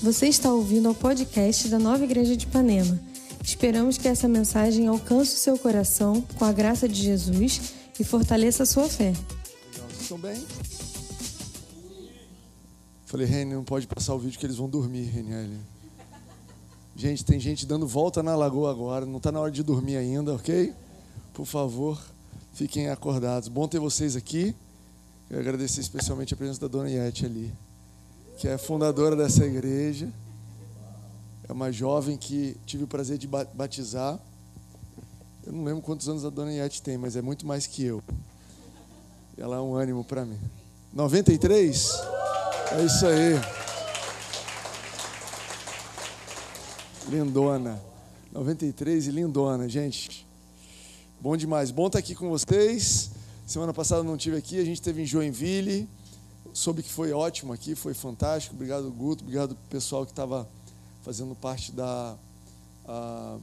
Você está ouvindo ao podcast da Nova Igreja de Ipanema. Esperamos que essa mensagem alcance o seu coração com a graça de Jesus e fortaleça a sua fé. Vocês estão bem? Falei, Reni, não pode passar o vídeo que eles vão dormir, Reniel. Gente, tem gente dando volta na lagoa agora, não está na hora de dormir ainda, ok? Por favor, fiquem acordados. Bom ter vocês aqui. Eu agradecer especialmente a presença da dona Yete ali, que é fundadora dessa igreja. É uma jovem que tive o prazer de batizar. Eu não lembro quantos anos a dona Yete tem, mas é muito mais que eu. Ela é um ânimo para mim. 93? É isso aí. Lindona. 93 e lindona, gente. Bom demais. Bom estar aqui com vocês. Semana passada não tive aqui, a gente teve em Joinville. Soube que foi ótimo aqui, foi fantástico. Obrigado, Guto. Obrigado pessoal que estava fazendo parte da. Uh,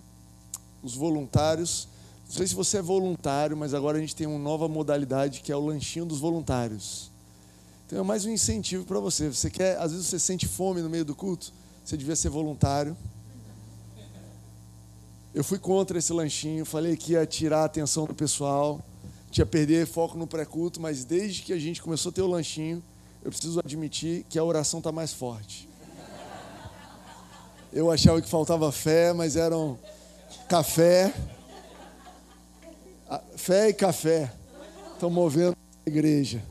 os voluntários. Não sei se você é voluntário, mas agora a gente tem uma nova modalidade que é o lanchinho dos voluntários. Então é mais um incentivo para você. Você quer, às vezes você sente fome no meio do culto, você devia ser voluntário. Eu fui contra esse lanchinho, falei que ia tirar a atenção do pessoal tinha perder foco no pré-culto, mas desde que a gente começou a ter o lanchinho, eu preciso admitir que a oração está mais forte. Eu achava que faltava fé, mas eram café, fé e café estão movendo a igreja.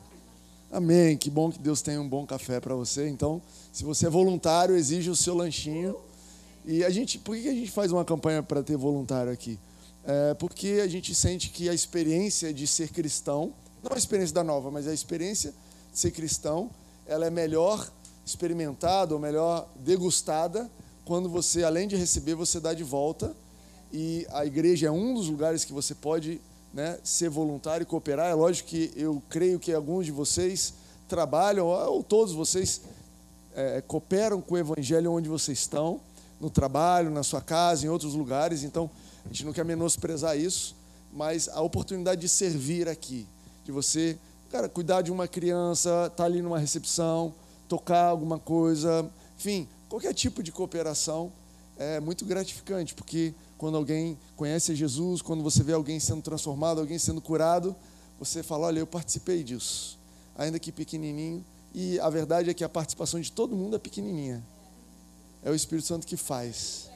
Amém. Que bom que Deus tem um bom café para você. Então, se você é voluntário, exige o seu lanchinho. E a gente, por que a gente faz uma campanha para ter voluntário aqui? é, porque a gente sente que a experiência de ser cristão, não a experiência da nova, mas a experiência ser cristão, ela é melhor experimentada ou melhor degustada quando você, além de receber, você dá de volta. E a igreja é um dos lugares que você pode né, ser voluntário e cooperar. É lógico que eu creio que alguns de vocês trabalham, ou todos vocês é, cooperam com o evangelho onde vocês estão, no trabalho, na sua casa, em outros lugares. Então, a gente não quer menosprezar isso, mas a oportunidade de servir aqui, de você, cara, cuidar de uma criança, estar tá ali numa recepção, tocar alguma coisa, enfim, qualquer tipo de cooperação é muito gratificante, porque quando alguém conhece Jesus, quando você vê alguém sendo transformado, alguém sendo curado, você fala: olha, eu participei disso, ainda que pequenininho, e a verdade é que a participação de todo mundo é pequenininha. É o Espírito Santo que faz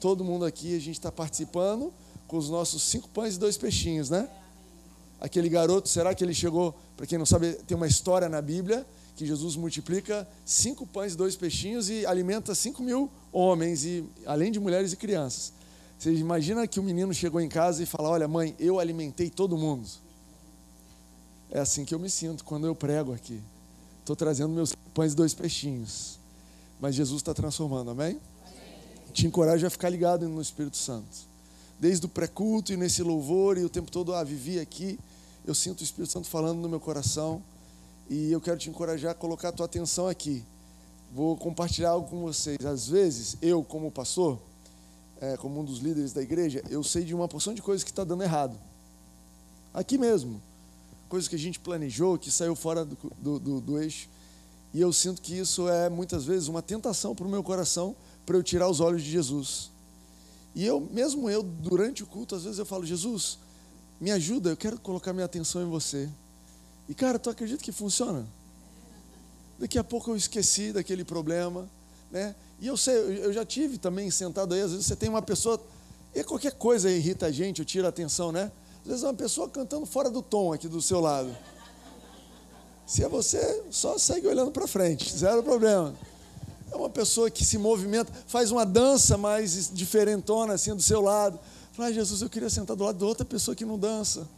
todo mundo aqui, a gente está participando com os nossos cinco pães e dois peixinhos, né? Aquele garoto, será que ele chegou? Para quem não sabe, tem uma história na Bíblia que Jesus multiplica cinco pães e dois peixinhos e alimenta cinco mil homens, e além de mulheres e crianças. Você imagina que o menino chegou em casa e fala: Olha, mãe, eu alimentei todo mundo. É assim que eu me sinto quando eu prego aqui. Estou trazendo meus pães e dois peixinhos. Mas Jesus está transformando, amém? te encorajo a ficar ligado no Espírito Santo. Desde o pré-culto e nesse louvor e o tempo todo, ah, vivi aqui, eu sinto o Espírito Santo falando no meu coração e eu quero te encorajar a colocar a tua atenção aqui. Vou compartilhar algo com vocês. Às vezes, eu, como pastor, é, como um dos líderes da igreja, eu sei de uma porção de coisas que está dando errado. Aqui mesmo. Coisas que a gente planejou, que saiu fora do, do, do, do eixo. E eu sinto que isso é, muitas vezes, uma tentação para o meu coração para eu tirar os olhos de Jesus. E eu, mesmo eu, durante o culto, às vezes eu falo, Jesus, me ajuda, eu quero colocar minha atenção em você. E cara, tu acredita que funciona? Daqui a pouco eu esqueci daquele problema, né? E eu sei, eu já tive também sentado aí, às vezes você tem uma pessoa, e qualquer coisa irrita a gente, eu tiro a atenção, né? Às vezes é uma pessoa cantando fora do tom aqui do seu lado. Se é você, só segue olhando para frente, zero problema. É uma pessoa que se movimenta, faz uma dança mais diferentona assim do seu lado. Fala, ah, Jesus, eu queria sentar do lado de outra pessoa que não dança.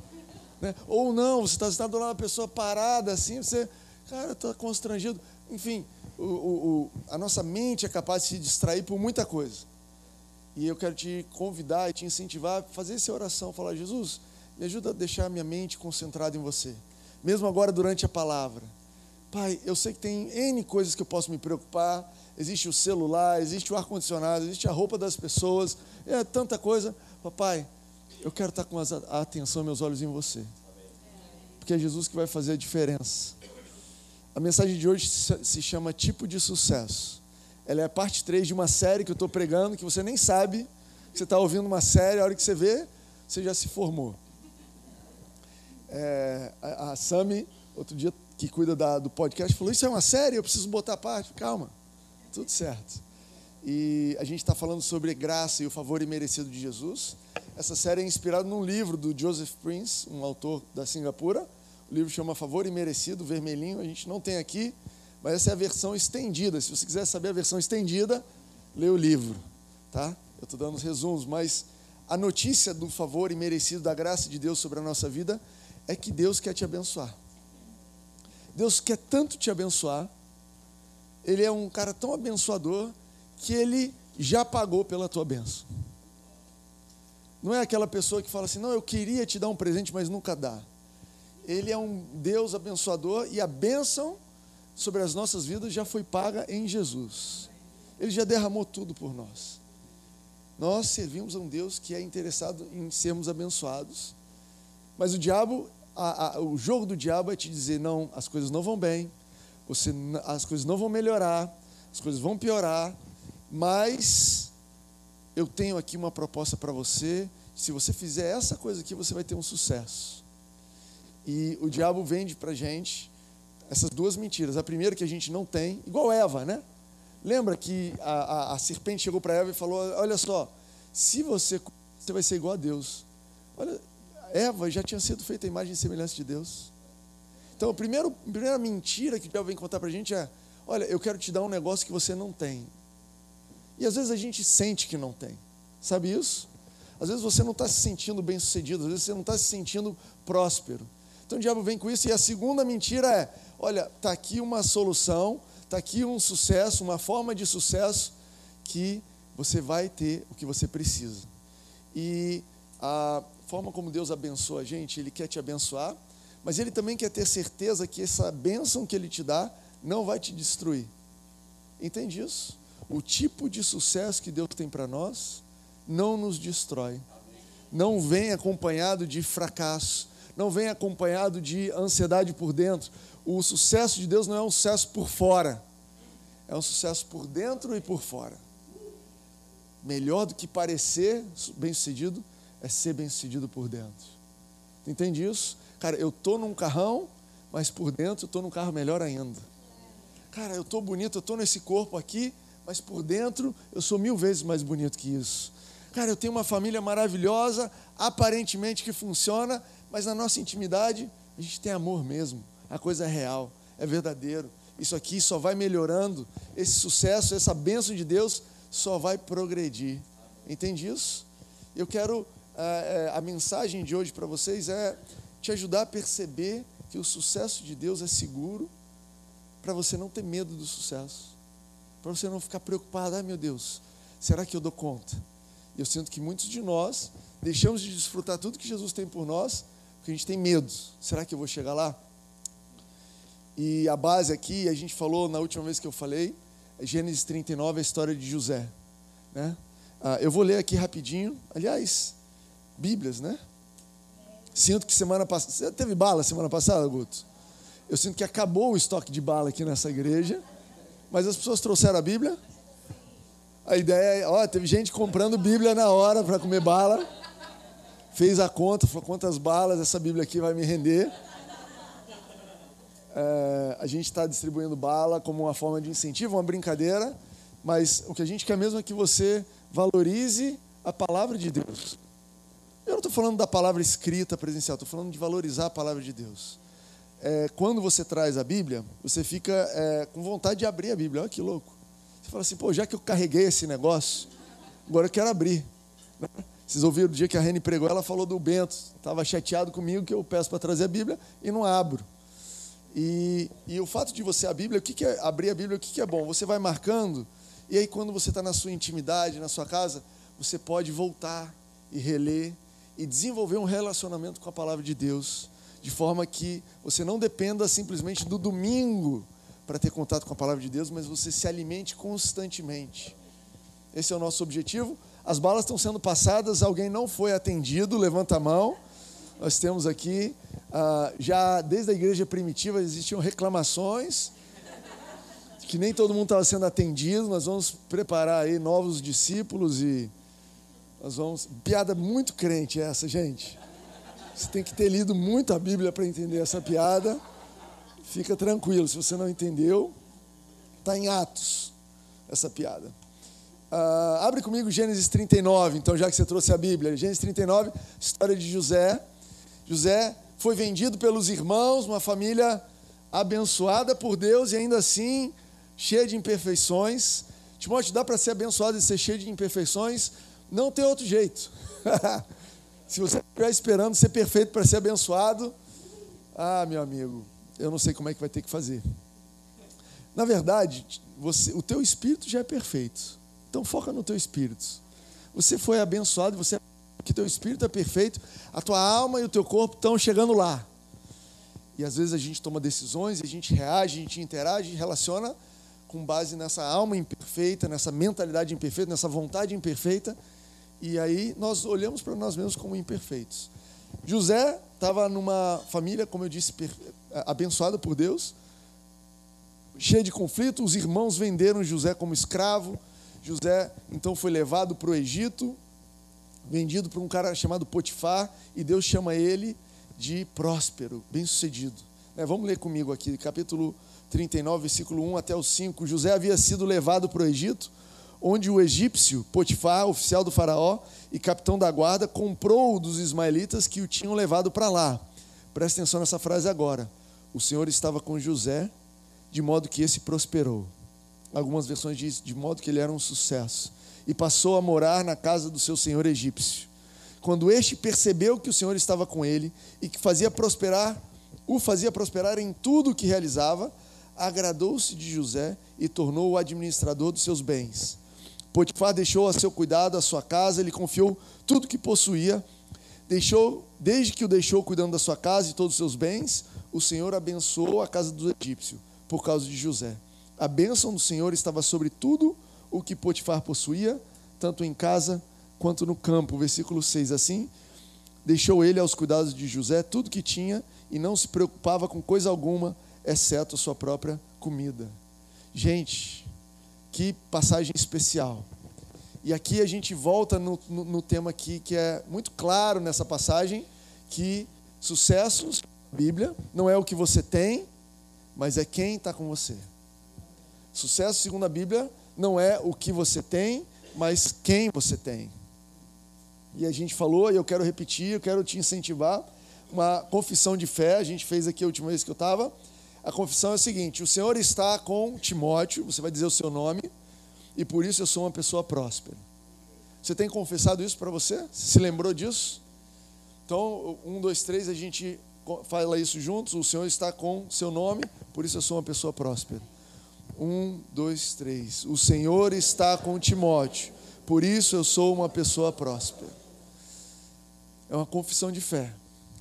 Né? Ou não, você está sentado do lado uma pessoa parada assim, você, cara, está constrangido. Enfim, o, o, a nossa mente é capaz de se distrair por muita coisa. E eu quero te convidar e te incentivar a fazer essa oração, falar, Jesus, me ajuda a deixar minha mente concentrada em você. Mesmo agora durante a palavra. Pai, eu sei que tem N coisas que eu posso me preocupar, existe o celular, existe o ar-condicionado, existe a roupa das pessoas, é tanta coisa. Papai, eu quero estar com a atenção, meus olhos em você. Porque é Jesus que vai fazer a diferença. A mensagem de hoje se chama Tipo de Sucesso. Ela é a parte 3 de uma série que eu estou pregando, que você nem sabe você está ouvindo uma série, a hora que você vê, você já se formou. É, a, a Sami, outro dia, que cuida da, do podcast, falou: Isso é uma série, eu preciso botar a parte. Calma, tudo certo. E a gente está falando sobre graça e o favor imerecido de Jesus. Essa série é inspirada num livro do Joseph Prince, um autor da Singapura. O livro chama Favor Imerecido, vermelhinho. A gente não tem aqui, mas essa é a versão estendida. Se você quiser saber a versão estendida, lê o livro, tá? Eu estou dando os resumos, mas a notícia do favor imerecido da graça de Deus sobre a nossa vida é que Deus quer te abençoar. Deus quer tanto te abençoar. Ele é um cara tão abençoador que ele já pagou pela tua bênção. Não é aquela pessoa que fala assim, não, eu queria te dar um presente, mas nunca dá. Ele é um Deus abençoador e a bênção sobre as nossas vidas já foi paga em Jesus. Ele já derramou tudo por nós. Nós servimos a um Deus que é interessado em sermos abençoados. Mas o diabo, a, a, o jogo do diabo é te dizer: não, as coisas não vão bem, você, as coisas não vão melhorar, as coisas vão piorar, mas eu tenho aqui uma proposta para você. Se você fizer essa coisa aqui, você vai ter um sucesso. E o diabo vende para gente essas duas mentiras. A primeira que a gente não tem, igual Eva, né? Lembra que a, a, a serpente chegou para Eva e falou: Olha só, se você, você vai ser igual a Deus. Olha, Eva já tinha sido feita a imagem e semelhança de Deus. Então, a primeira, a primeira mentira que o diabo vem contar para a gente é: Olha, eu quero te dar um negócio que você não tem. E às vezes a gente sente que não tem. Sabe isso? Às vezes você não está se sentindo bem sucedido, às vezes você não está se sentindo próspero. Então o diabo vem com isso. E a segunda mentira é: olha, está aqui uma solução, está aqui um sucesso, uma forma de sucesso que você vai ter o que você precisa. E a forma como Deus abençoa a gente, Ele quer te abençoar, mas Ele também quer ter certeza que essa bênção que Ele te dá não vai te destruir. Entende isso? O tipo de sucesso que Deus tem para nós não nos destrói. Não vem acompanhado de fracasso, não vem acompanhado de ansiedade por dentro. O sucesso de Deus não é um sucesso por fora, é um sucesso por dentro e por fora. Melhor do que parecer bem-sucedido é ser bem-sucedido por dentro. Entende isso? Cara, eu estou num carrão, mas por dentro eu estou num carro melhor ainda. Cara, eu estou bonito, eu estou nesse corpo aqui, mas por dentro eu sou mil vezes mais bonito que isso. Cara, eu tenho uma família maravilhosa, aparentemente que funciona, mas na nossa intimidade a gente tem amor mesmo. A coisa é real, é verdadeiro. Isso aqui só vai melhorando. Esse sucesso, essa bênção de Deus só vai progredir. Entende isso? Eu quero. É, a mensagem de hoje para vocês é te ajudar a perceber que o sucesso de Deus é seguro, para você não ter medo do sucesso para você não ficar preocupado, ai meu Deus, será que eu dou conta? Eu sinto que muitos de nós deixamos de desfrutar tudo que Jesus tem por nós, porque a gente tem medo. Será que eu vou chegar lá? E a base aqui, a gente falou na última vez que eu falei, é Gênesis 39, a história de José. Né? Ah, eu vou ler aqui rapidinho. Aliás, Bíblias, né? Sinto que semana passada. Você teve bala semana passada, Guto? Eu sinto que acabou o estoque de bala aqui nessa igreja. Mas as pessoas trouxeram a Bíblia. A ideia é, ó, teve gente comprando Bíblia na hora para comer bala. Fez a conta, falou quantas balas essa Bíblia aqui vai me render. É, a gente está distribuindo bala como uma forma de incentivo, uma brincadeira, mas o que a gente quer mesmo é que você valorize a palavra de Deus. Eu não estou falando da palavra escrita presencial, estou falando de valorizar a palavra de Deus é, quando você traz a Bíblia, você fica é, com vontade de abrir a Bíblia. Olha que louco. Você fala assim, pô, já que eu carreguei esse negócio, agora eu quero abrir. Vocês ouviram o dia que a Reni pregou, ela falou do Bento. Estava chateado comigo que eu peço para trazer a Bíblia e não abro. E, e, o fato de você a Bíblia, o que, que é abrir a Bíblia, o que, que é bom? Você vai marcando, e aí quando você está na sua intimidade, na sua casa, você pode voltar e reler e desenvolver um relacionamento com a palavra de Deus de forma que você não dependa simplesmente do domingo para ter contato com a palavra de Deus, mas você se alimente constantemente. Esse é o nosso objetivo. As balas estão sendo passadas, alguém não foi atendido, levanta a mão. Nós temos aqui, ah, já desde a igreja primitiva existiam reclamações. que nem todo mundo estava sendo atendido. Nós vamos preparar aí novos discípulos e nós vamos. Piada muito crente essa, gente. Você tem que ter lido muito a Bíblia para entender essa piada. Fica tranquilo, se você não entendeu, está em Atos essa piada. Uh, abre comigo Gênesis 39, então, já que você trouxe a Bíblia. Gênesis 39, história de José. José foi vendido pelos irmãos, uma família abençoada por Deus e ainda assim cheia de imperfeições. Timóteo, dá para ser abençoado e ser cheio de imperfeições? Não tem outro jeito. Se você estiver esperando ser perfeito para ser abençoado, ah, meu amigo, eu não sei como é que vai ter que fazer. Na verdade, você, o teu espírito já é perfeito. Então foca no teu espírito. Você foi abençoado, você que teu espírito é perfeito, a tua alma e o teu corpo estão chegando lá. E às vezes a gente toma decisões, a gente reage, a gente interage, relaciona com base nessa alma imperfeita, nessa mentalidade imperfeita, nessa vontade imperfeita, e aí nós olhamos para nós mesmos como imperfeitos. José estava numa família, como eu disse, abençoada por Deus, cheia de conflito. Os irmãos venderam José como escravo. José então foi levado para o Egito, vendido para um cara chamado Potifar, e Deus chama ele de próspero, bem-sucedido. É, vamos ler comigo aqui, capítulo 39, versículo 1 até o 5. José havia sido levado para o Egito, onde o egípcio Potifar, oficial do faraó e capitão da guarda, comprou dos ismaelitas que o tinham levado para lá. Presta atenção nessa frase agora. O Senhor estava com José, de modo que esse prosperou. Algumas versões dizem de modo que ele era um sucesso. E passou a morar na casa do seu senhor egípcio. Quando este percebeu que o Senhor estava com ele e que fazia prosperar, o fazia prosperar em tudo o que realizava, agradou-se de José e tornou o administrador dos seus bens. Potifar deixou a seu cuidado a sua casa, ele confiou tudo que possuía, deixou, desde que o deixou cuidando da sua casa e todos os seus bens, o Senhor abençoou a casa do egípcio por causa de José. A bênção do Senhor estava sobre tudo o que Potifar possuía, tanto em casa quanto no campo. Versículo 6 assim: Deixou ele aos cuidados de José tudo que tinha e não se preocupava com coisa alguma, exceto a sua própria comida. Gente, que passagem especial. E aqui a gente volta no, no, no tema aqui que é muito claro nessa passagem que sucessos Bíblia não é o que você tem, mas é quem está com você. Sucesso, segundo a Bíblia, não é o que você tem, mas quem você tem. E a gente falou, e eu quero repetir, eu quero te incentivar, uma confissão de fé, a gente fez aqui a última vez que eu estava, a confissão é a seguinte: o Senhor está com Timóteo, você vai dizer o seu nome, e por isso eu sou uma pessoa próspera. Você tem confessado isso para você? Você se lembrou disso? Então, um, dois, três, a gente fala isso juntos. O Senhor está com seu nome, por isso eu sou uma pessoa próspera. Um, dois, três. O Senhor está com Timóteo, por isso eu sou uma pessoa próspera. É uma confissão de fé.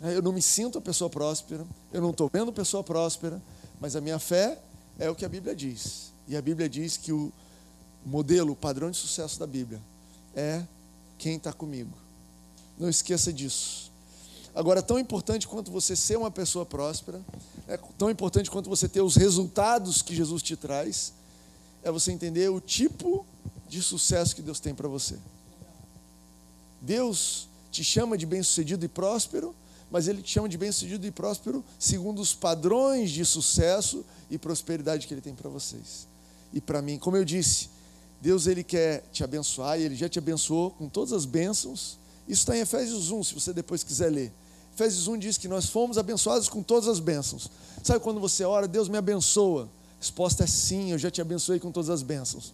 Eu não me sinto a pessoa próspera, eu não estou vendo pessoa próspera, mas a minha fé é o que a Bíblia diz. E a Bíblia diz que o modelo, o padrão de sucesso da Bíblia é quem está comigo. Não esqueça disso. Agora, tão importante quanto você ser uma pessoa próspera, é tão importante quanto você ter os resultados que Jesus te traz, é você entender o tipo de sucesso que Deus tem para você. Deus te chama de bem-sucedido e próspero, mas ele te chama de bem-sucedido e próspero segundo os padrões de sucesso e prosperidade que ele tem para vocês. E para mim, como eu disse, Deus ele quer te abençoar e ele já te abençoou com todas as bênçãos. Isso está em Efésios 1, se você depois quiser ler. Efésios 1 diz que nós fomos abençoados com todas as bênçãos. Sabe quando você ora, Deus me abençoa? A resposta é sim, eu já te abençoei com todas as bênçãos.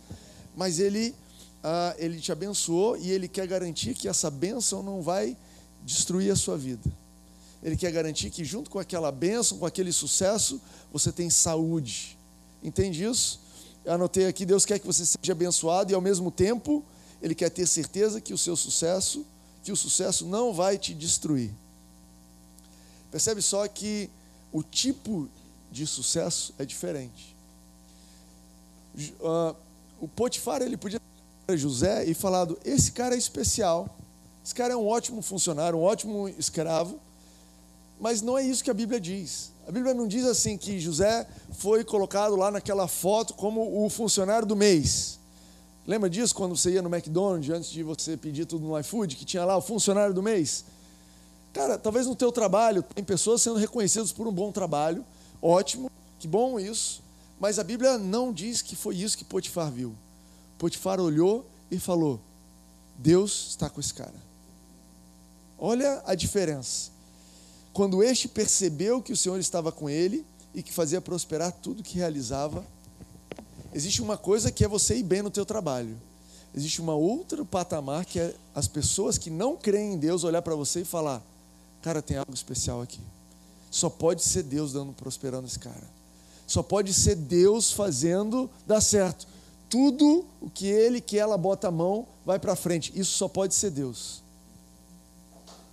Mas ele, ah, ele te abençoou e ele quer garantir que essa bênção não vai destruir a sua vida. Ele quer garantir que, junto com aquela bênção, com aquele sucesso, você tem saúde. Entende isso? Eu anotei aqui: Deus quer que você seja abençoado e, ao mesmo tempo, Ele quer ter certeza que o seu sucesso, que o sucesso não vai te destruir. Percebe só que o tipo de sucesso é diferente. Uh, o Potifar ele podia para José e falado: esse cara é especial, esse cara é um ótimo funcionário, um ótimo escravo, mas não é isso que a Bíblia diz. A Bíblia não diz assim que José foi colocado lá naquela foto como o funcionário do mês. Lembra disso quando você ia no McDonald's antes de você pedir tudo no iFood, que tinha lá o funcionário do mês? Cara, talvez no teu trabalho tem pessoas sendo reconhecidas por um bom trabalho, ótimo, que bom isso, mas a Bíblia não diz que foi isso que Potifar viu. Potifar olhou e falou: Deus está com esse cara. Olha a diferença. Quando este percebeu que o Senhor estava com ele e que fazia prosperar tudo que realizava, existe uma coisa que é você ir bem no teu trabalho. Existe uma outra patamar que é as pessoas que não creem em Deus olhar para você e falar: "Cara, tem algo especial aqui". Só pode ser Deus dando prosperando esse cara. Só pode ser Deus fazendo dar certo. Tudo o que ele que ela bota a mão vai para frente. Isso só pode ser Deus.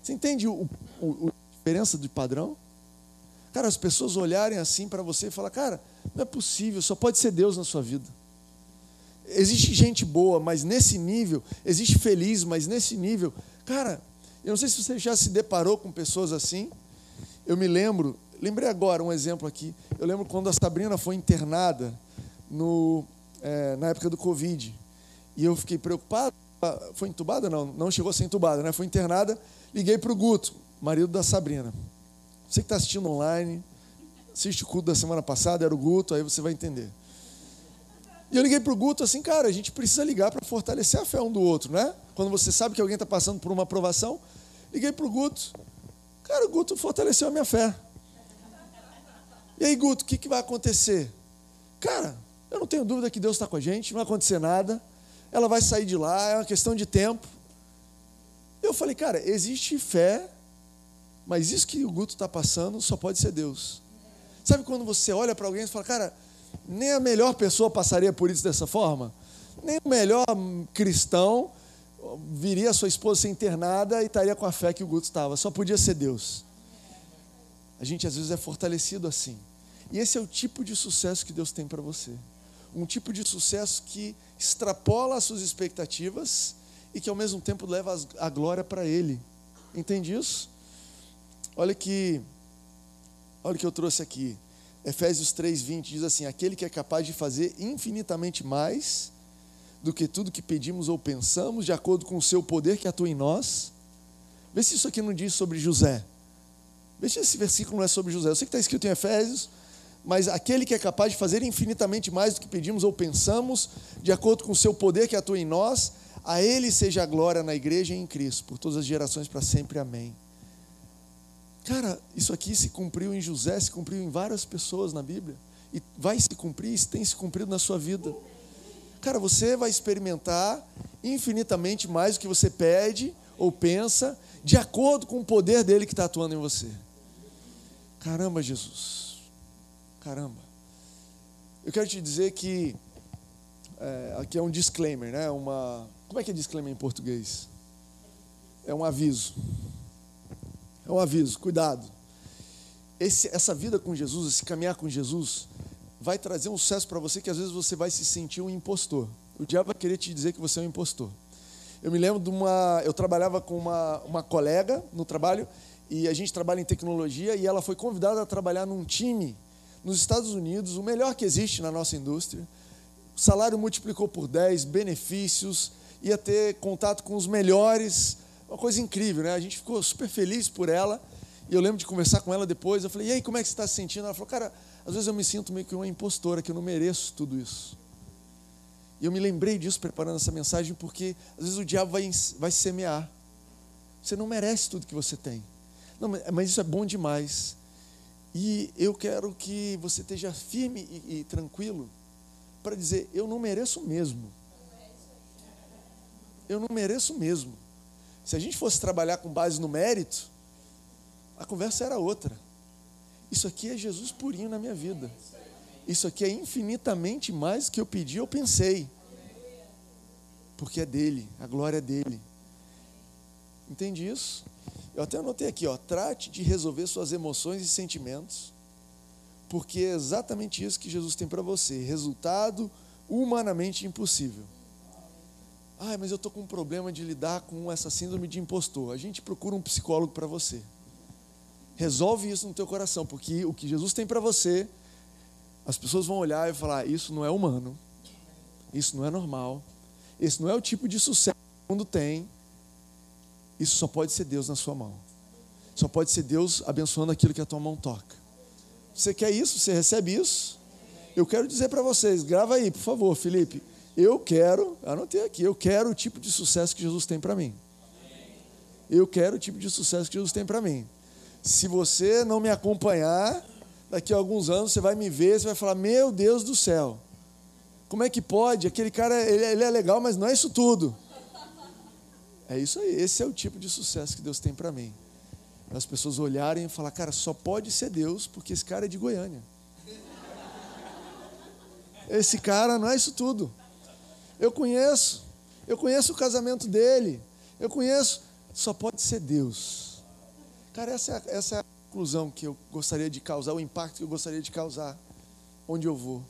Você entende o, o, diferença de padrão? Cara, as pessoas olharem assim para você e falar, cara, não é possível, só pode ser Deus na sua vida. Existe gente boa, mas nesse nível, existe feliz, mas nesse nível, cara, eu não sei se você já se deparou com pessoas assim. Eu me lembro, lembrei agora um exemplo aqui. Eu lembro quando a Sabrina foi internada no, é, na época do Covid. E eu fiquei preocupado. Foi entubada? Não, não chegou a ser entubada, né? Foi internada. Liguei para o Guto marido da Sabrina. Você que está assistindo online, assiste o culto da semana passada, era o Guto, aí você vai entender. E eu liguei para o Guto assim, cara, a gente precisa ligar para fortalecer a fé um do outro, né? Quando você sabe que alguém está passando por uma aprovação, liguei para o Guto. Cara, o Guto fortaleceu a minha fé. E aí, Guto, o que, que vai acontecer? Cara, eu não tenho dúvida que Deus está com a gente, não vai acontecer nada. Ela vai sair de lá, é uma questão de tempo. Eu falei, cara, existe fé mas isso que o Guto está passando só pode ser Deus. Sabe quando você olha para alguém e fala, cara, nem a melhor pessoa passaria por isso dessa forma? Nem o melhor cristão viria a sua esposa ser internada e estaria com a fé que o Guto estava. Só podia ser Deus. A gente às vezes é fortalecido assim. E esse é o tipo de sucesso que Deus tem para você. Um tipo de sucesso que extrapola as suas expectativas e que ao mesmo tempo leva a glória para Ele. Entende isso? Olha que, olha que eu trouxe aqui. Efésios 3:20 diz assim: aquele que é capaz de fazer infinitamente mais do que tudo que pedimos ou pensamos, de acordo com o seu poder que atua em nós. Vê se isso aqui não diz sobre José. Vê se esse versículo não é sobre José. Eu sei que está escrito em Efésios, mas aquele que é capaz de fazer infinitamente mais do que pedimos ou pensamos, de acordo com o seu poder que atua em nós, a ele seja a glória na igreja e em Cristo, por todas as gerações para sempre. Amém. Cara, isso aqui se cumpriu em José, se cumpriu em várias pessoas na Bíblia. E vai se cumprir, isso tem se cumprido na sua vida. Cara, você vai experimentar infinitamente mais do que você pede ou pensa, de acordo com o poder dele que está atuando em você. Caramba, Jesus. Caramba. Eu quero te dizer que é, aqui é um disclaimer, né? Uma, como é que é disclaimer em português? É um aviso. É um aviso, cuidado. Esse, essa vida com Jesus, esse caminhar com Jesus, vai trazer um sucesso para você que às vezes você vai se sentir um impostor. O diabo vai querer te dizer que você é um impostor. Eu me lembro de uma. Eu trabalhava com uma, uma colega no trabalho, e a gente trabalha em tecnologia, e ela foi convidada a trabalhar num time nos Estados Unidos, o melhor que existe na nossa indústria. O salário multiplicou por 10, benefícios, ia ter contato com os melhores uma coisa incrível, né? A gente ficou super feliz por ela. E eu lembro de conversar com ela depois. Eu falei, e aí, como é que você está se sentindo? Ela falou, cara, às vezes eu me sinto meio que uma impostora, que eu não mereço tudo isso. E eu me lembrei disso preparando essa mensagem, porque às vezes o diabo vai, vai semear. Você não merece tudo que você tem. Não, mas isso é bom demais. E eu quero que você esteja firme e, e tranquilo para dizer: eu não mereço mesmo. Eu não mereço mesmo. Se a gente fosse trabalhar com base no mérito, a conversa era outra. Isso aqui é Jesus purinho na minha vida. Isso aqui é infinitamente mais do que eu pedi ou pensei. Porque é dele, a glória é dele. Entende isso? Eu até anotei aqui, ó, trate de resolver suas emoções e sentimentos, porque é exatamente isso que Jesus tem para você, resultado humanamente impossível. Ah, mas eu estou com um problema de lidar com essa síndrome de impostor. A gente procura um psicólogo para você. Resolve isso no teu coração, porque o que Jesus tem para você, as pessoas vão olhar e falar: isso não é humano, isso não é normal, esse não é o tipo de sucesso que o mundo tem. Isso só pode ser Deus na sua mão. Só pode ser Deus abençoando aquilo que a tua mão toca. Você quer isso? Você recebe isso? Eu quero dizer para vocês, grava aí, por favor, Felipe. Eu quero, anotei aqui, eu quero o tipo de sucesso que Jesus tem para mim. Eu quero o tipo de sucesso que Jesus tem para mim. Se você não me acompanhar, daqui a alguns anos você vai me ver, você vai falar: Meu Deus do céu, como é que pode? Aquele cara, ele, ele é legal, mas não é isso tudo. É isso aí, esse é o tipo de sucesso que Deus tem para mim. As pessoas olharem e falar, cara, só pode ser Deus porque esse cara é de Goiânia. Esse cara não é isso tudo. Eu conheço, eu conheço o casamento dele, eu conheço, só pode ser Deus. Cara, essa é, essa é a conclusão que eu gostaria de causar, o impacto que eu gostaria de causar onde eu vou.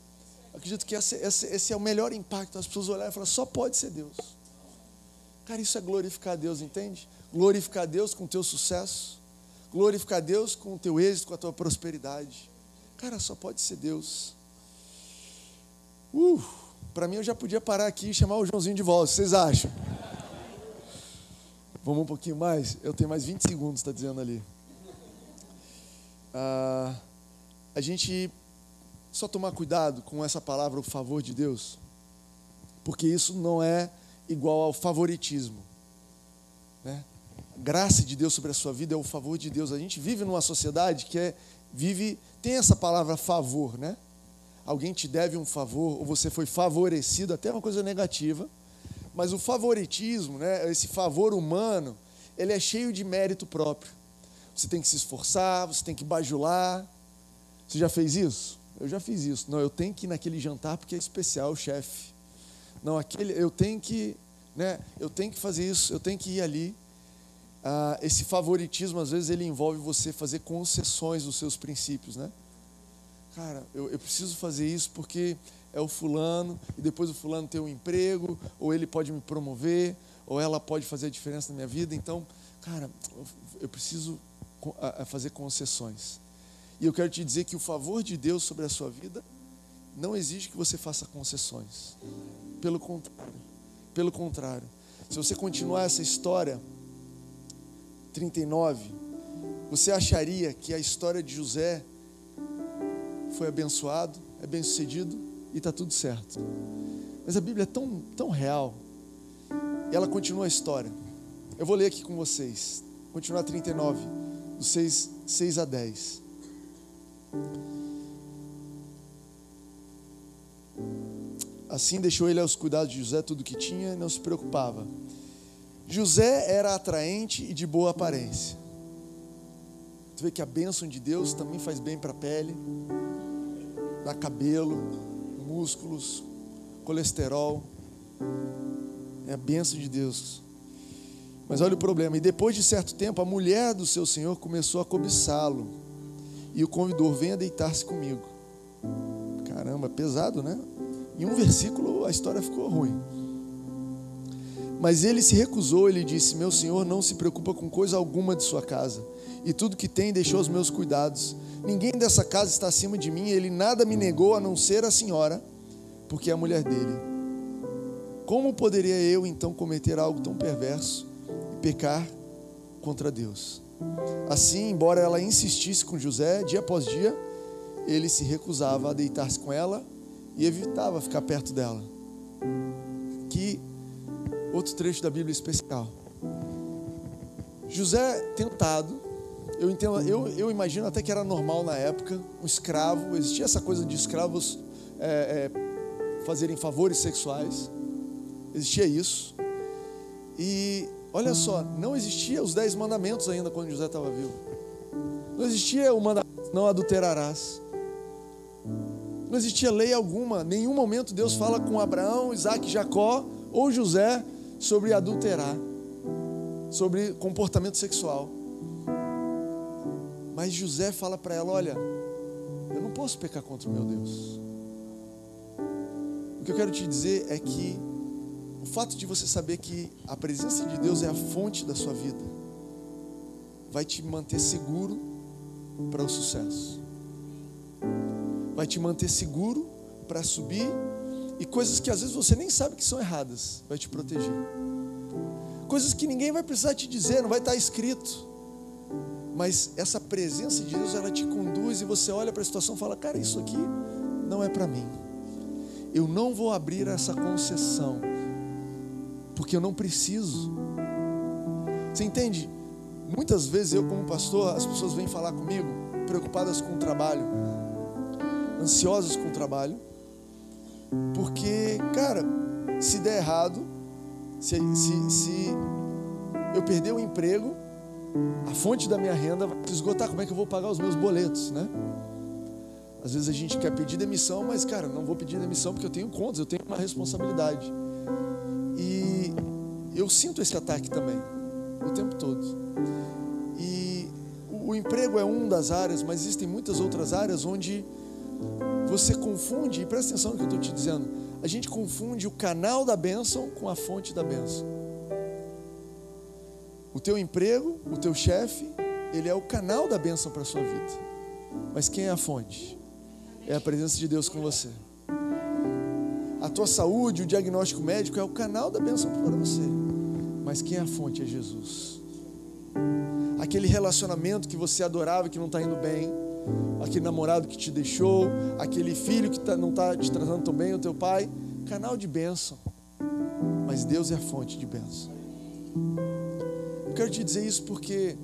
acredito que esse, esse, esse, é o melhor impacto, as pessoas olharem e falar, só pode ser Deus. Cara, isso é glorificar a Deus, entende? Glorificar a Deus com o teu sucesso, glorificar a Deus com o teu êxito, com a tua prosperidade. Cara, só pode ser Deus. Uh, para mim eu já podia parar aqui e chamar o Joãozinho de volta, vocês acham? Vamos um pouquinho mais? Eu tenho mais 20 segundos, está dizendo ali. Ah, a gente só tomar cuidado com essa palavra, o favor de Deus, porque isso não é igual ao favoritismo. Né? A graça de Deus sobre a sua vida é o favor de Deus. A gente vive numa sociedade que é, vive, tem essa palavra favor, né? Alguém te deve um favor, ou você foi favorecido, até uma coisa negativa mas o favoritismo, né, esse favor humano, ele é cheio de mérito próprio. Você tem que se esforçar, você tem que bajular. Você já fez isso? Eu já fiz isso. Não, eu tenho que ir naquele jantar porque é especial, chefe. Não, aquele, eu tenho que, né, eu tenho que fazer isso, eu tenho que ir ali. Ah, esse favoritismo, às vezes, ele envolve você fazer concessões dos seus princípios, né? Cara, eu, eu preciso fazer isso porque é o fulano, e depois o fulano tem um emprego, ou ele pode me promover, ou ela pode fazer a diferença na minha vida. Então, cara, eu preciso fazer concessões. E eu quero te dizer que o favor de Deus sobre a sua vida não exige que você faça concessões. Pelo contrário. Pelo contrário. Se você continuar essa história 39, você acharia que a história de José foi abençoado, é bem-sucedido, e está tudo certo. Mas a Bíblia é tão, tão real. E ela continua a história. Eu vou ler aqui com vocês. Continuar 39, do 6, 6 a 10. Assim deixou ele aos cuidados de José tudo que tinha não se preocupava. José era atraente e de boa aparência. Você vê que a bênção de Deus também faz bem para a pele, dá cabelo, músculos, colesterol. É a bênção de Deus. Mas olha o problema. E depois de certo tempo, a mulher do seu senhor começou a cobiçá-lo. E o convidou: venha deitar-se comigo. Caramba, pesado, né? Em um versículo a história ficou ruim. Mas ele se recusou, ele disse: Meu senhor não se preocupa com coisa alguma de sua casa, e tudo que tem deixou aos meus cuidados. Ninguém dessa casa está acima de mim, ele nada me negou a não ser a senhora, porque é a mulher dele. Como poderia eu então cometer algo tão perverso e pecar contra Deus? Assim, embora ela insistisse com José, dia após dia, ele se recusava a deitar-se com ela e evitava ficar perto dela. Que outro trecho da Bíblia especial. José tentado, eu entendo, eu, eu imagino até que era normal na época, um escravo, existia essa coisa de escravos é, é, fazerem favores sexuais, existia isso. E olha só, não existia os dez mandamentos ainda quando José estava vivo. Não existia o mandamento, não adulterarás. Não existia lei alguma. Nenhum momento Deus fala com Abraão, Isaac, Jacó ou José sobre adulterar, sobre comportamento sexual. Mas José fala para ela: Olha, eu não posso pecar contra o meu Deus. O que eu quero te dizer é que o fato de você saber que a presença de Deus é a fonte da sua vida vai te manter seguro para o sucesso. Vai te manter seguro para subir e coisas que às vezes você nem sabe que são erradas, vai te proteger. Coisas que ninguém vai precisar te dizer, não vai estar escrito. Mas essa presença de Deus, ela te conduz e você olha para a situação e fala: "Cara, isso aqui não é para mim. Eu não vou abrir essa concessão, porque eu não preciso. Você entende? Muitas vezes eu, como pastor, as pessoas vêm falar comigo, preocupadas com o trabalho, ansiosas com o trabalho, porque, cara, se der errado, se, se, se eu perder o emprego, a fonte da minha renda vai se esgotar. Como é que eu vou pagar os meus boletos, né? Às vezes a gente quer pedir demissão, mas, cara, não vou pedir demissão porque eu tenho contas, eu tenho uma responsabilidade. E eu sinto esse ataque também, o tempo todo. E o emprego é uma das áreas, mas existem muitas outras áreas onde você confunde, e presta atenção no que eu estou te dizendo, a gente confunde o canal da bênção com a fonte da bênção. O teu emprego, o teu chefe, ele é o canal da bênção para a sua vida. Mas quem é a fonte? É a presença de Deus com você. A tua saúde, o diagnóstico médico é o canal da bênção para você. Mas quem é a fonte? É Jesus. Aquele relacionamento que você adorava que não está indo bem, aquele namorado que te deixou, aquele filho que tá, não está te tratando tão bem, o teu pai, canal de bênção. Mas Deus é a fonte de bênção. Quero te dizer isso porque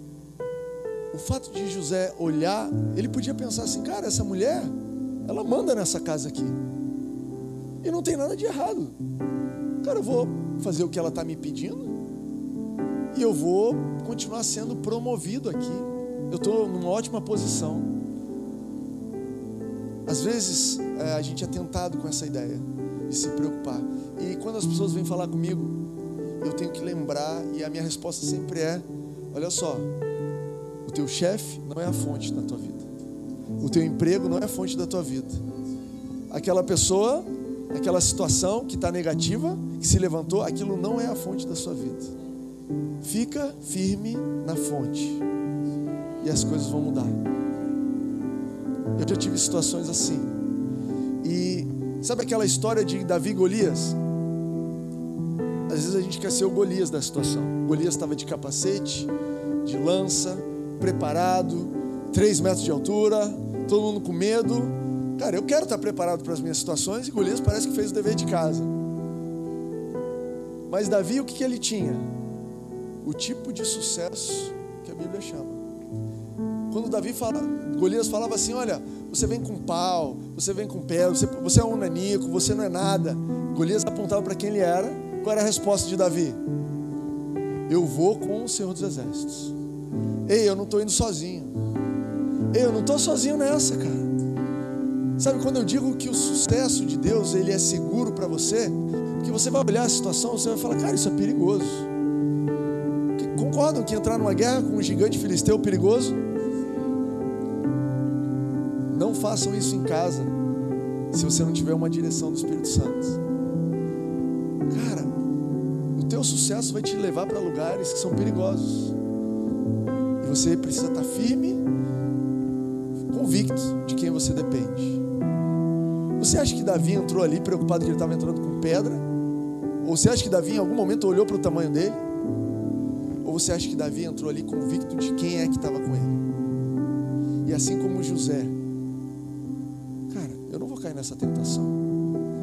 o fato de José olhar, ele podia pensar assim, cara, essa mulher, ela manda nessa casa aqui. E não tem nada de errado. Cara, eu vou fazer o que ela está me pedindo e eu vou continuar sendo promovido aqui. Eu estou numa ótima posição. Às vezes é, a gente é tentado com essa ideia de se preocupar. E quando as pessoas vêm falar comigo, eu tenho que lembrar, e a minha resposta sempre é: olha só, o teu chefe não é a fonte da tua vida, o teu emprego não é a fonte da tua vida. Aquela pessoa, aquela situação que está negativa, que se levantou, aquilo não é a fonte da sua vida. Fica firme na fonte e as coisas vão mudar. Eu já tive situações assim. E sabe aquela história de Davi e Golias? Às vezes a gente quer ser o Golias da situação. Golias estava de capacete, de lança, preparado, três metros de altura, todo mundo com medo. Cara, eu quero estar preparado para as minhas situações e Golias parece que fez o dever de casa. Mas Davi, o que, que ele tinha? O tipo de sucesso que a Bíblia chama. Quando Davi fala, Golias falava assim: Olha, você vem com pau, você vem com pedra, você, você é um nanico, você não é nada. Golias apontava para quem ele era. Qual era a resposta de Davi? Eu vou com o Senhor dos Exércitos. Ei, eu não estou indo sozinho. Ei, eu não estou sozinho nessa, cara. Sabe quando eu digo que o sucesso de Deus ele é seguro para você? Porque você vai olhar a situação, você vai falar, cara, isso é perigoso. Concordam que entrar numa guerra com um gigante filisteu é perigoso? Não façam isso em casa, se você não tiver uma direção do Espírito Santo. Sucesso vai te levar para lugares que são perigosos. E você precisa estar firme, convicto de quem você depende. Você acha que Davi entrou ali preocupado que ele estava entrando com pedra? Ou você acha que Davi em algum momento olhou para o tamanho dele? Ou você acha que Davi entrou ali convicto de quem é que estava com ele? E assim como José, cara, eu não vou cair nessa tentação.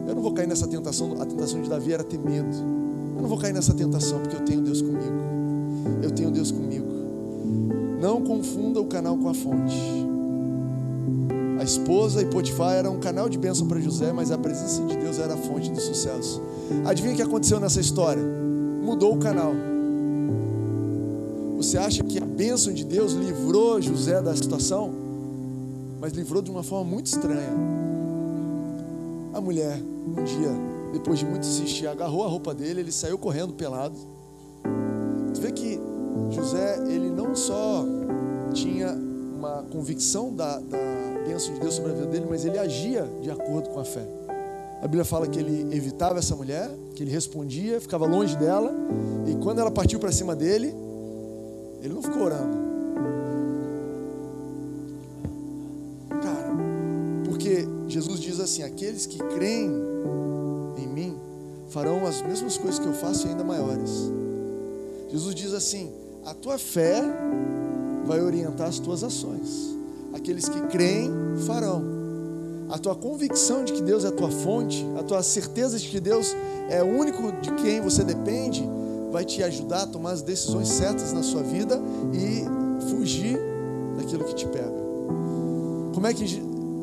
Eu não vou cair nessa tentação. A tentação de Davi era ter medo. Não vou cair nessa tentação porque eu tenho Deus comigo. Eu tenho Deus comigo. Não confunda o canal com a fonte. A esposa e Potifar era um canal de bênção para José, mas a presença de Deus era a fonte do sucesso. Adivinha o que aconteceu nessa história? Mudou o canal. Você acha que a bênção de Deus livrou José da situação? Mas livrou de uma forma muito estranha. A mulher, um dia, depois de muito insistir, agarrou a roupa dele, ele saiu correndo pelado. Tu vê que José, ele não só tinha uma convicção da, da bênção de Deus sobre a vida dele, mas ele agia de acordo com a fé. A Bíblia fala que ele evitava essa mulher, que ele respondia, ficava longe dela, e quando ela partiu para cima dele, ele não ficou orando. Cara, porque Jesus diz assim: aqueles que creem farão as mesmas coisas que eu faço e ainda maiores. Jesus diz assim: a tua fé vai orientar as tuas ações. Aqueles que creem farão. A tua convicção de que Deus é a tua fonte, a tua certeza de que Deus é o único de quem você depende, vai te ajudar a tomar as decisões certas na sua vida e fugir daquilo que te pega. Como é que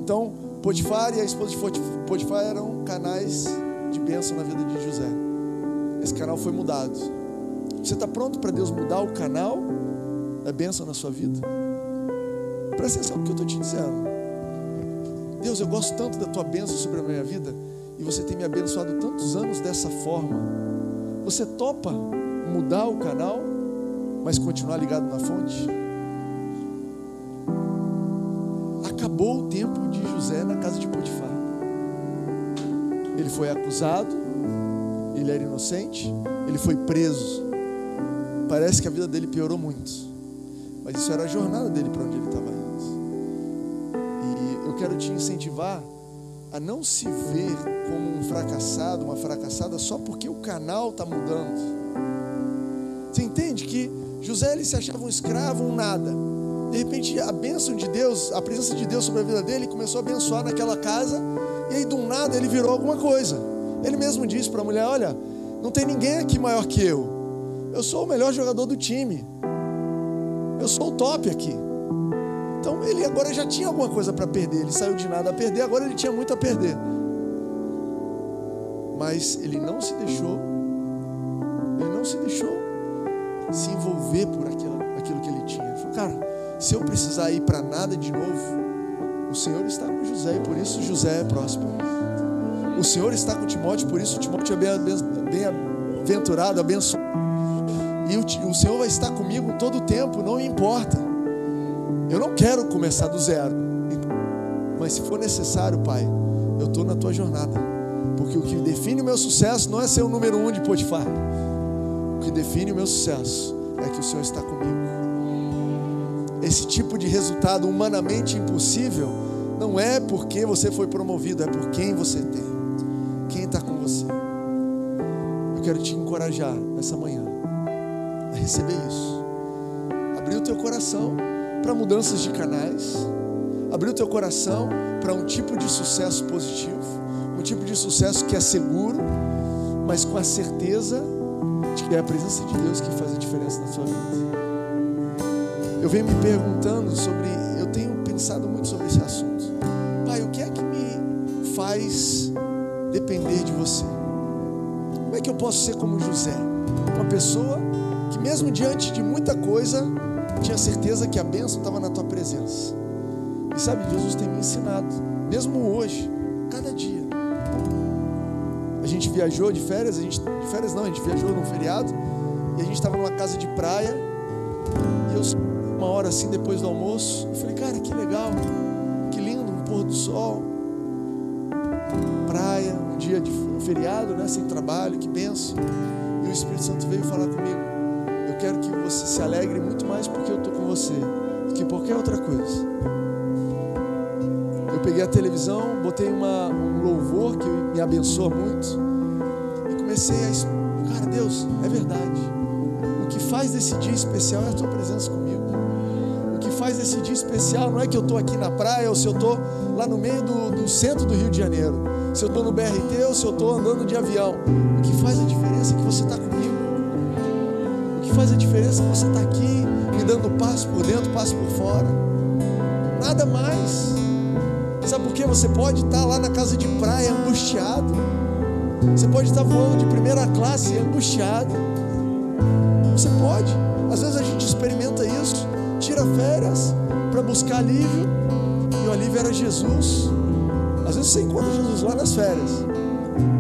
então Potifar e a esposa de Potifar eram canais de bênção na vida de José. Esse canal foi mudado. Você está pronto para Deus mudar o canal da bênção na sua vida? Presta atenção no que eu estou te dizendo. Deus, eu gosto tanto da tua bênção sobre a minha vida e você tem me abençoado tantos anos dessa forma. Você topa mudar o canal, mas continuar ligado na fonte? Foi acusado, ele era inocente, ele foi preso. Parece que a vida dele piorou muito, mas isso era a jornada dele para onde ele estava indo. E eu quero te incentivar a não se ver como um fracassado, uma fracassada, só porque o canal está mudando. Você entende que José ele se achava um escravo, um nada. De repente a bênção de Deus, a presença de Deus sobre a vida dele começou a abençoar naquela casa e aí do nada ele virou alguma coisa. Ele mesmo disse para a mulher: Olha, não tem ninguém aqui maior que eu. Eu sou o melhor jogador do time. Eu sou o top aqui. Então ele agora já tinha alguma coisa para perder. Ele saiu de nada a perder, agora ele tinha muito a perder. Mas ele não se deixou. Ele não se deixou se envolver por aquilo, aquilo que ele tinha. Ele falou, cara, se eu precisar ir para nada de novo, o Senhor está com José e por isso José é próspero. O Senhor está com Timóteo, por isso Timóteo é bem-aventurado, abençoado. E o, Senhor vai estar comigo todo o tempo, não importa. Eu não quero começar do zero. Mas se for necessário, Pai, eu estou na tua jornada. Porque o que define o meu sucesso não é ser o número um de Potifar. O que define o meu sucesso é que o Senhor está comigo. Esse tipo de resultado humanamente impossível não é porque você foi promovido, é por quem você tem, quem está com você. Eu quero te encorajar nessa manhã a receber isso. Abrir o teu coração para mudanças de canais, abrir o teu coração para um tipo de sucesso positivo, um tipo de sucesso que é seguro, mas com a certeza de que é a presença de Deus que faz a diferença na sua vida. Eu venho me perguntando sobre, eu tenho pensado muito sobre esse assunto. Pai, o que é que me faz depender de você? Como é que eu posso ser como José? Uma pessoa que, mesmo diante de muita coisa, tinha certeza que a bênção estava na tua presença. E sabe, Jesus tem me ensinado, mesmo hoje, cada dia gente viajou de férias, a gente, de férias não, a gente viajou num feriado, e a gente estava numa casa de praia, e eu, uma hora assim depois do almoço, eu falei, cara, que legal, que lindo, um pôr do sol, praia, um dia de feriado, né, sem trabalho, que benção. E o Espírito Santo veio falar comigo, eu quero que você se alegre muito mais porque eu estou com você, do que qualquer outra coisa. Eu peguei a televisão, botei uma, um louvor que me abençoa muito comecei a. Cara, Deus, é verdade. O que faz desse dia especial é a tua presença comigo. Faz desse dia especial não é que eu estou aqui na praia ou se eu estou lá no meio do, do centro do Rio de Janeiro. Se eu estou no BRT ou se eu estou andando de avião. O que faz a diferença é que você está comigo. O que faz a diferença é que você está aqui me dando passo por dentro, passo por fora. Nada mais. Sabe por que você pode estar lá na casa de praia angustiado? Você pode estar voando de primeira classe angustiado. Você pode. Às vezes a gente experimenta isso, tira férias para buscar alívio, e o alívio era Jesus. Às vezes você encontra Jesus lá nas férias,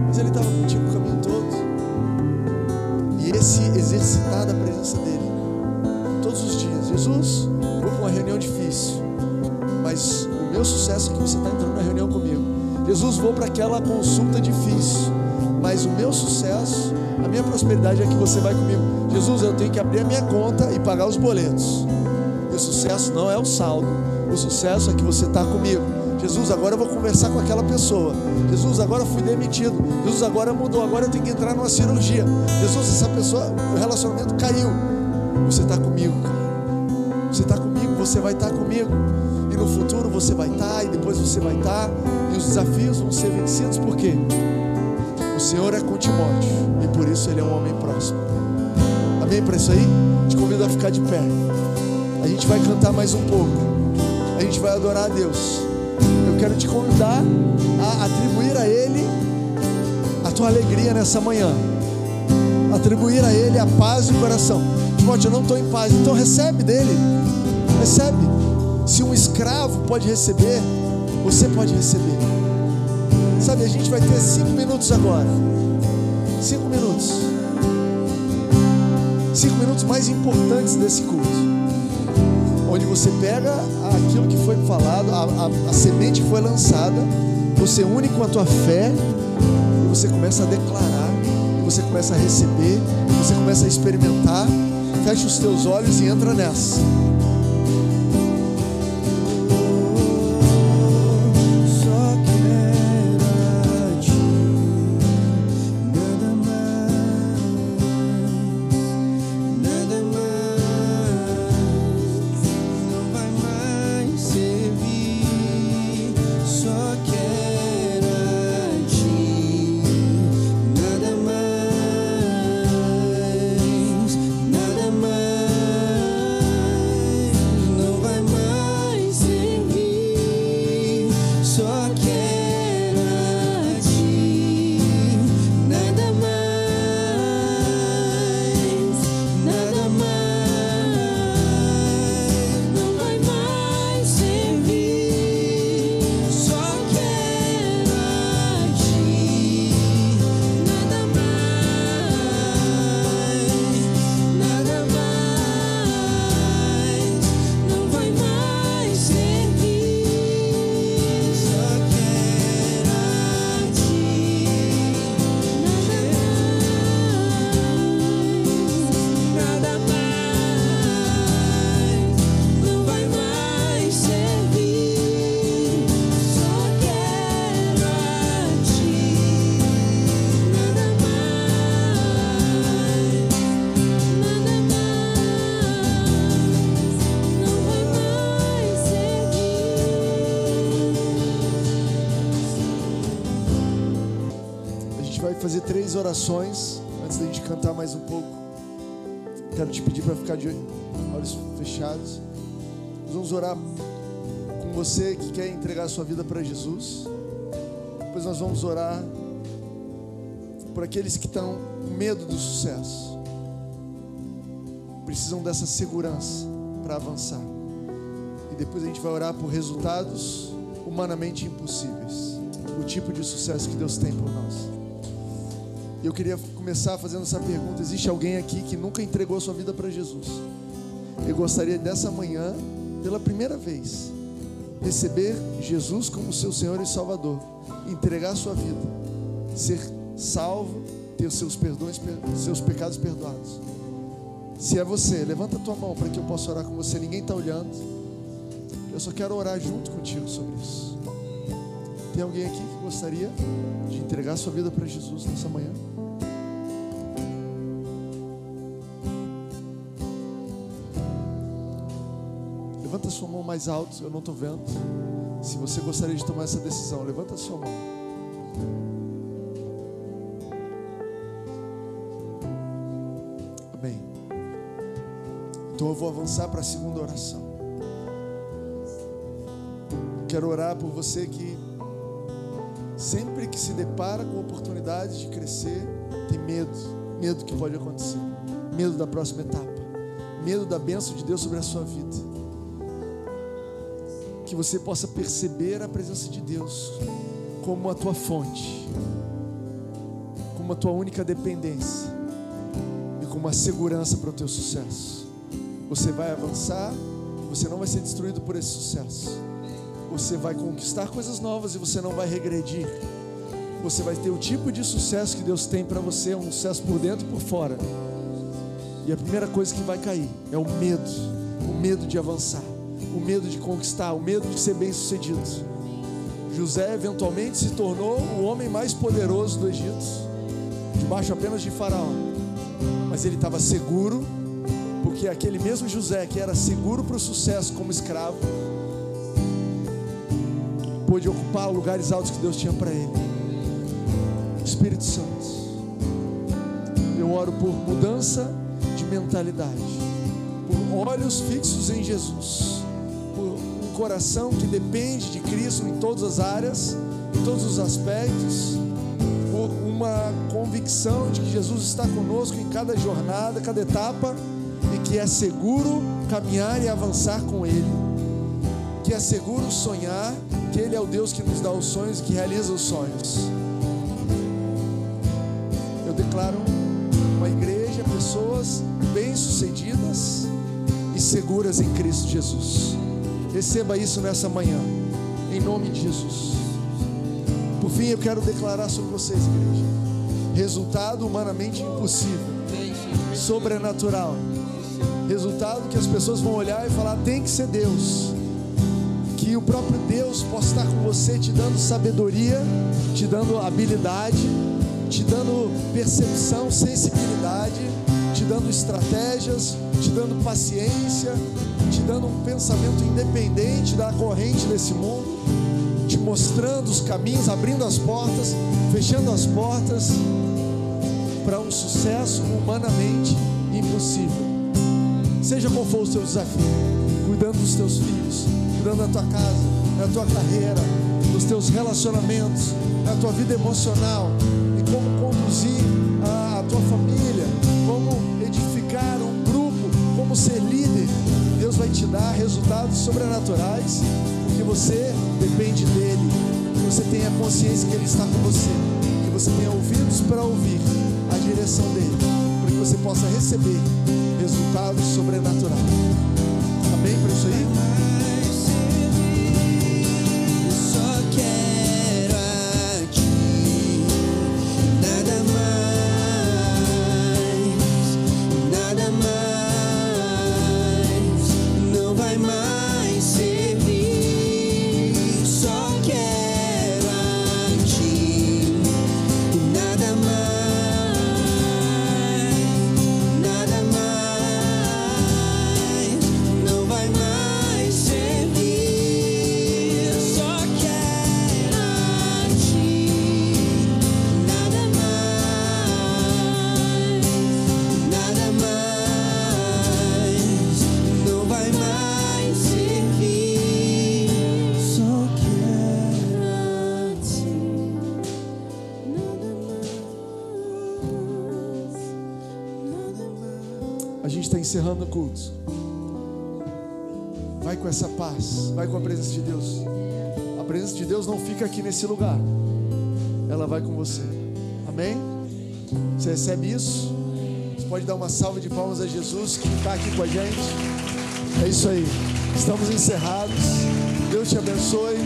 mas ele estava contigo o caminho todo. E esse exercitar da presença dele todos os dias. Jesus, vou para uma reunião difícil, mas o meu sucesso é que você está entrando na reunião comigo. Jesus, vou para aquela consulta difícil mas o meu sucesso, a minha prosperidade é que você vai comigo. Jesus, eu tenho que abrir a minha conta e pagar os boletos. O sucesso não é o saldo, o sucesso é que você está comigo. Jesus, agora eu vou conversar com aquela pessoa. Jesus, agora eu fui demitido. Jesus, agora mudou. Agora eu tenho que entrar numa cirurgia. Jesus, essa pessoa, o relacionamento caiu. Você está comigo, cara. Você está comigo, você vai estar tá comigo. E no futuro você vai estar, tá, e depois você vai estar. Tá, e os desafios vão ser vencidos, por quê? O Senhor é com Timóteo. E por isso ele é um homem próximo. Amém para isso aí? Te convido a ficar de pé. A gente vai cantar mais um pouco. A gente vai adorar a Deus. Eu quero te convidar a atribuir a Ele a tua alegria nessa manhã. Atribuir a Ele a paz do coração. Timóteo, eu não estou em paz, então recebe dele. Recebe. Se um escravo pode receber, você pode receber. Sabe, a gente vai ter cinco minutos agora. Cinco minutos. Cinco minutos mais importantes desse culto onde você pega aquilo que foi falado, a, a, a semente que foi lançada, você une com a tua fé e você começa a declarar, você começa a receber, você começa a experimentar. Fecha os teus olhos e entra nessa. Orações antes da gente cantar mais um pouco. Quero te pedir para ficar de olhos fechados. Nós vamos orar com você que quer entregar a sua vida para Jesus. Depois nós vamos orar por aqueles que estão com medo do sucesso. Precisam dessa segurança para avançar. E depois a gente vai orar por resultados humanamente impossíveis. O tipo de sucesso que Deus tem por nós. E eu queria começar fazendo essa pergunta: existe alguém aqui que nunca entregou a sua vida para Jesus? Eu gostaria dessa manhã, pela primeira vez, receber Jesus como seu Senhor e Salvador, entregar a sua vida, ser salvo, ter seus perdões, seus pecados perdoados. Se é você, levanta a tua mão para que eu possa orar com você. Ninguém está olhando. Eu só quero orar junto contigo sobre isso. Tem alguém aqui gostaria de entregar sua vida para Jesus nessa manhã? Levanta sua mão mais alto, eu não estou vendo. Se você gostaria de tomar essa decisão, levanta sua mão. Amém. Então eu vou avançar para a segunda oração. Quero orar por você que sempre que se depara com oportunidade de crescer, tem medo, medo que pode acontecer, medo da próxima etapa, medo da bênção de Deus sobre a sua vida. Que você possa perceber a presença de Deus como a tua fonte, como a tua única dependência e como a segurança para o teu sucesso. Você vai avançar, você não vai ser destruído por esse sucesso você vai conquistar coisas novas e você não vai regredir. Você vai ter o tipo de sucesso que Deus tem para você, um sucesso por dentro e por fora. E a primeira coisa que vai cair é o medo, o medo de avançar, o medo de conquistar, o medo de ser bem-sucedido. José eventualmente se tornou o homem mais poderoso do Egito, debaixo apenas de Faraó. Mas ele estava seguro, porque aquele mesmo José, que era seguro para o sucesso como escravo, pôde ocupar lugares altos que Deus tinha para ele. Espírito Santo, eu oro por mudança de mentalidade, por olhos fixos em Jesus coração que depende de Cristo em todas as áreas, em todos os aspectos, por uma convicção de que Jesus está conosco em cada jornada, cada etapa, e que é seguro caminhar e avançar com Ele, que é seguro sonhar, que Ele é o Deus que nos dá os sonhos e que realiza os sonhos. Eu declaro uma igreja, pessoas bem-sucedidas e seguras em Cristo Jesus. Receba isso nessa manhã, em nome de Jesus. Por fim, eu quero declarar sobre vocês, igreja: resultado humanamente impossível, sobrenatural. Resultado que as pessoas vão olhar e falar: tem que ser Deus. Que o próprio Deus possa estar com você, te dando sabedoria, te dando habilidade, te dando percepção, sensibilidade, te dando estratégias, te dando paciência, te dando um pensamento independente da corrente desse mundo, te mostrando os caminhos, abrindo as portas, fechando as portas para um sucesso humanamente impossível. Seja qual for o seu desafio, cuidando dos teus filhos, cuidando da tua casa, da tua carreira, dos teus relacionamentos, da tua vida emocional e como conduzir a, a tua família, como edificar um grupo, como ser líder Deus vai te dar resultados sobrenaturais, porque você depende dEle, que você tenha consciência que Ele está com você, que você tenha ouvidos para ouvir a direção dEle, para que você possa receber resultados sobrenaturais. Amém para isso aí? Encerrando o culto. Vai com essa paz, vai com a presença de Deus. A presença de Deus não fica aqui nesse lugar, ela vai com você. Amém? Você recebe isso? Você pode dar uma salva de palmas a Jesus que está aqui com a gente. É isso aí. Estamos encerrados. Deus te abençoe.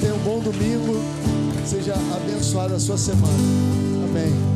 Tenha um bom domingo. Seja abençoada a sua semana. Amém.